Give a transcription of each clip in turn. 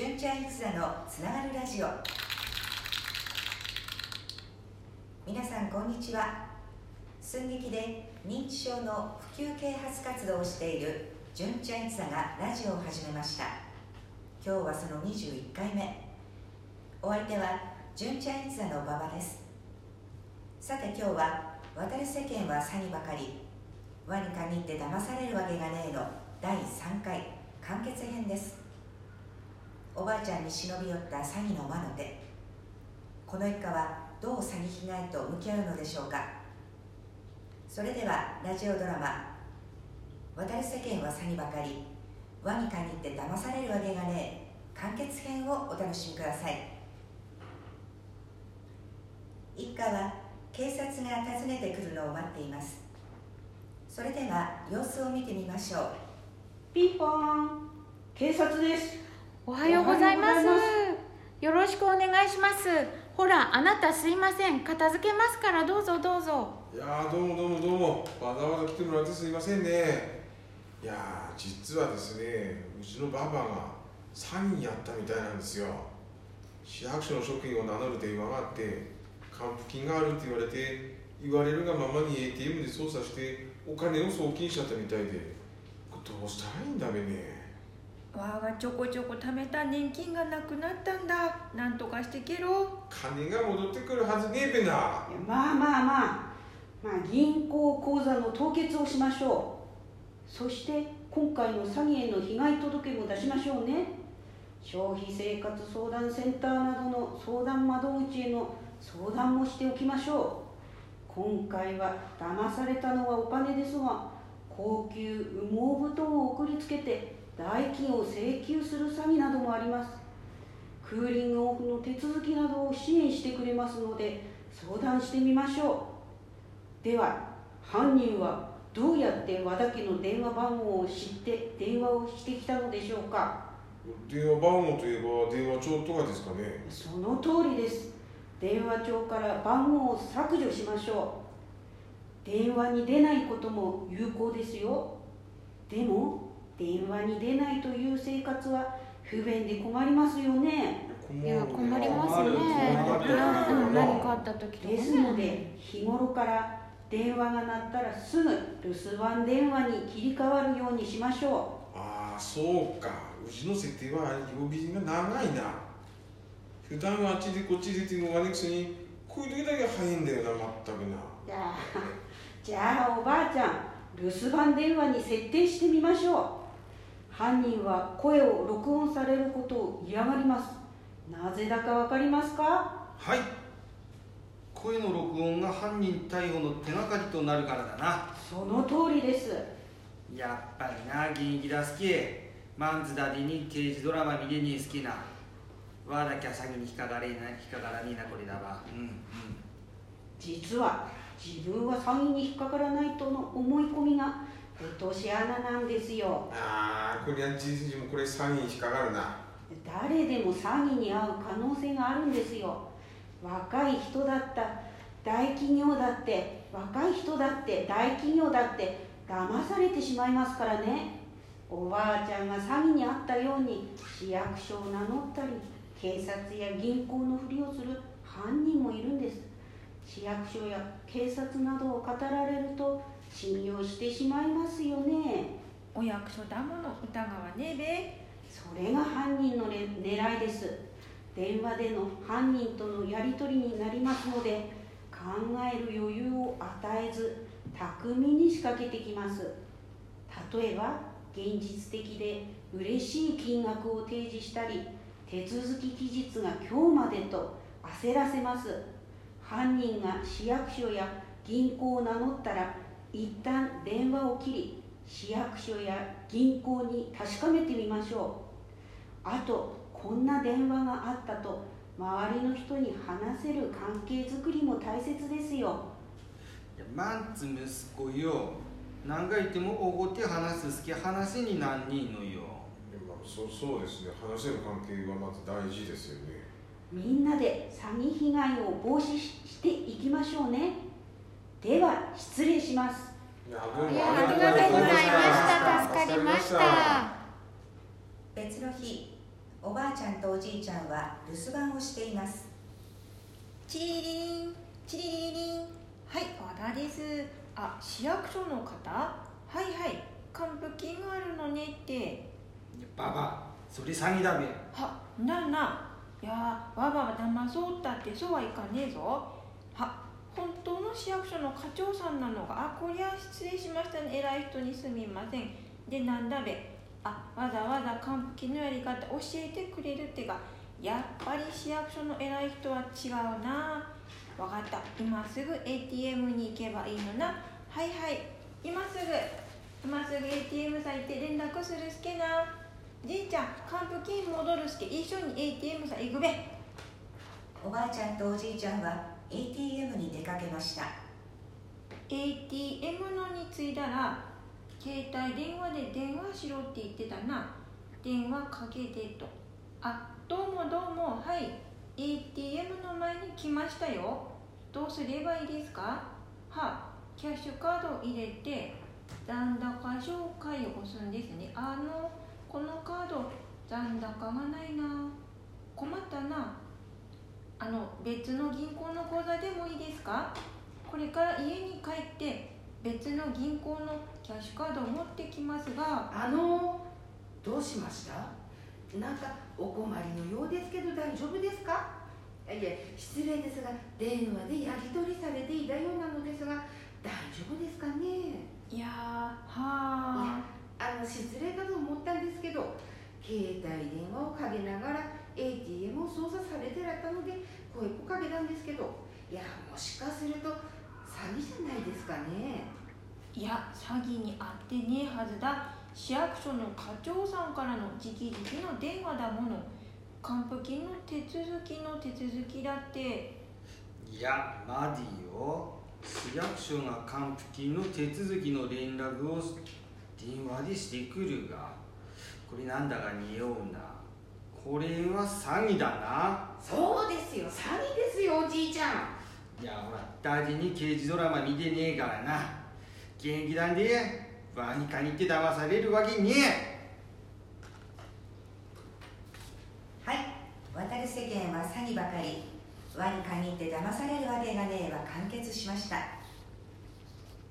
純ちゃんユザのつながるラジオ。皆さんこんにちは。寸劇で認知症の普及啓発活動をしている純ちゃんユザがラジオを始めました。今日はその21回目。お相手は純ちゃんユザの馬場です。さて今日は渡る世間は詐欺ばかり。輪に限って騙されるわけがねえの第3回完結編です。おばあちゃんに忍び寄った詐欺の魔の手。この一家はどう詐欺被害と向き合うのでしょうか。それではラジオドラマ「渡る世間は詐欺ばかり。輪に限って騙されるわけがねえ」完結編をお楽しみください。一家は警察が訪ねてくるのを待っています。それでは様子を見てみましょう。ピンポーン。警察です。おはようございます。よろしくお願いします。ほらあなたすいません。片付けますからどうぞどうぞ。いやーどうもどうもどうも。わざわざ来てもらってすいませんね。いやー実はですねうちのばばが詐欺やったみたいなんですよ。市役所の職員を名乗る電話があって還付金があるって言われて言われるがままに ATM で操作してお金を送金しちゃったみたいで。どうしたらいいんだべねわがちょこちょこ貯めた年金がなくなったんだ。なんとかしてけろ。金が戻ってくるはずねえべな。まあまあまあ。まあ銀行口座の凍結をしましょう。そして今回の詐欺への被害届も出しましょうね。消費生活相談センターなどの相談窓口への相談もしておきましょう。今回は騙されたのはお金ですが高級羽毛布団を送りつけて代金を請求する詐欺などもあります。クーリングオフの手続きなどを支援してくれますので相談してみましょう。では犯人はどうやって和田家の電話番号を知って電話をしてきたのでしょうか。電話番号といえば電話帳とかですかね。その通りです。電話帳から番号を削除しましょう。電話に出ないことも有効ですよ。でも電話に出ないという生活は不便で困りますよね。いや困りますね。何かあった時とかね。ですので日頃から電話が鳴ったらすぐ留守番電話に切り替わるようにしましょああそうか。うちの設定は曜日人が長いな。普段はあっちでこっちでっていうのがねくせにこういう時だけ早いんだよなまったくな。うじゃあじゃあおばあちゃん留守番電話に設定してみましょう犯人は声を録音されることを嫌がります。なぜだかわかりますか？はい。声の録音が犯人逮捕の手がかりとなるからだな。その通りです。やっぱりな現役だ好き。マンズダディに刑事ドラマ見れに好きな。わだきゃ詐欺に引っかかれな引っかからねえなこれだわ。うんうん。実は自分は詐欺に引っかからないとの思い込みが落とし穴なんですよ。ああこれは事実上もこれ詐欺に引っかかるな。誰でも詐欺に遭う可能性があるんですよ。若い人だった大企業だって若い人だって大企業だって騙されてしまいますからね。おばあちゃんが詐欺に遭ったように市役所を名乗ったり警察や銀行のふりをする犯人もいるんです。市役所や警察などを語られると信用してしまいますよね。お役所だもの疑わねえそれが犯人のね狙いです。電話での犯人とのやり取りになりますので考える余裕を与えず巧みに仕掛けてきます。例えば現実的で嬉しい金額を提示したり手続き期日が今日までと焦らせます。犯人が市役所や銀行を名乗ったら一旦電話を切り市役所や銀行に確かめてみましょう。あとこんな電話があったと周りの人に話せる関係づくりも大切ですよ。いやマンツ息子よ。何回言ってもおごって話す好き話になんねえのよ。そうそうですね。話せる関係はまず大事ですよね。みんなで詐欺被害を防止していきましょうねでは失礼します。ありがとうございました。助かりました。別の日おばあちゃんとおじいちゃんは留守番をしています。チリリリンチリリリリン。はい和田です。あ市役所の方？はいはい。還付金があるのねって。ババそれ詐欺だべ。はなないやわばは騙そうったってそうはいかねえぞ。は本当の市役所の課長さんなのがあこりゃ失礼しましたね。偉い人にすみません。でなんだべ。あわざわざ還付金のやり方教えてくれるってがやっぱり市役所の偉い人は違うな。わかった。今すぐ ATM に行けばいいのな。はいはい。今すぐ。今すぐ ATM さ行って連絡するすけな。じいちゃん還付金戻るすけ。一緒に ATM さん行くべ。おばあちゃんとおじいちゃんは ATM に出かけました。ATM のに着いたら携帯電話で電話しろって言ってたな。電話かけてと。あどうもどうも。はい。ATM の前に来ましたよ。どうすればいいですか？はキャッシュカード入れて残高紹介を押すんですね。あのこのカード残高がないな。困ったな。あの別の銀行の口座でもいいですか？これから家に帰って別の銀行のキャッシュカードを持ってきますが。あのどうしました？なんかお困りのようですけど大丈夫ですか？いや失礼ですが電話でやり取りされていたようなのですが大丈夫ですかね？いやーはあの失礼かと思ったんですけど携帯電話をかけながら ATM を操作されてらったので声をかけたんですけどいやもしかすると詐欺じゃないですかね。いや詐欺にあってねえはずだ。市役所の課長さんからの直々の電話だもの。還付金の手続きの手続きだって。いやマディよ。市役所が還付金の手続きの連絡を電話でしてくるがこれなんだか匂うなこれは詐欺だな。そうですよ。詐欺ですよおじいちゃん。いやほら大事に刑事ドラマ見てねえからな。元気なんでワニカにって騙されるわけねはい。渡る世間は詐欺ばかり。輪に限って騙されるわけがねえは完結しました。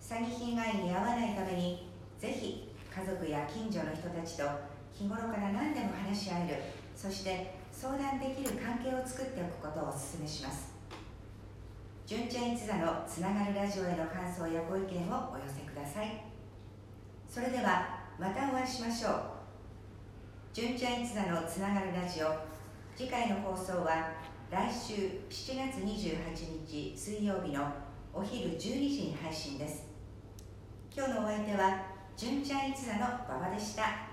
詐欺被害に遭わないためにぜひ家族や近所の人たちと日頃から何でも話し合えるそして相談できる関係を作っておくことをお勧めします。純ちゃん一座のつながるラジオへの感想やご意見をお寄せください。それではまたお会いしましょう。純ちゃん一座のつながるラジオ。次回の放送は来週7月28日水曜日のお昼12時に配信です。今日のお相手は純ちゃん一座の馬場でした。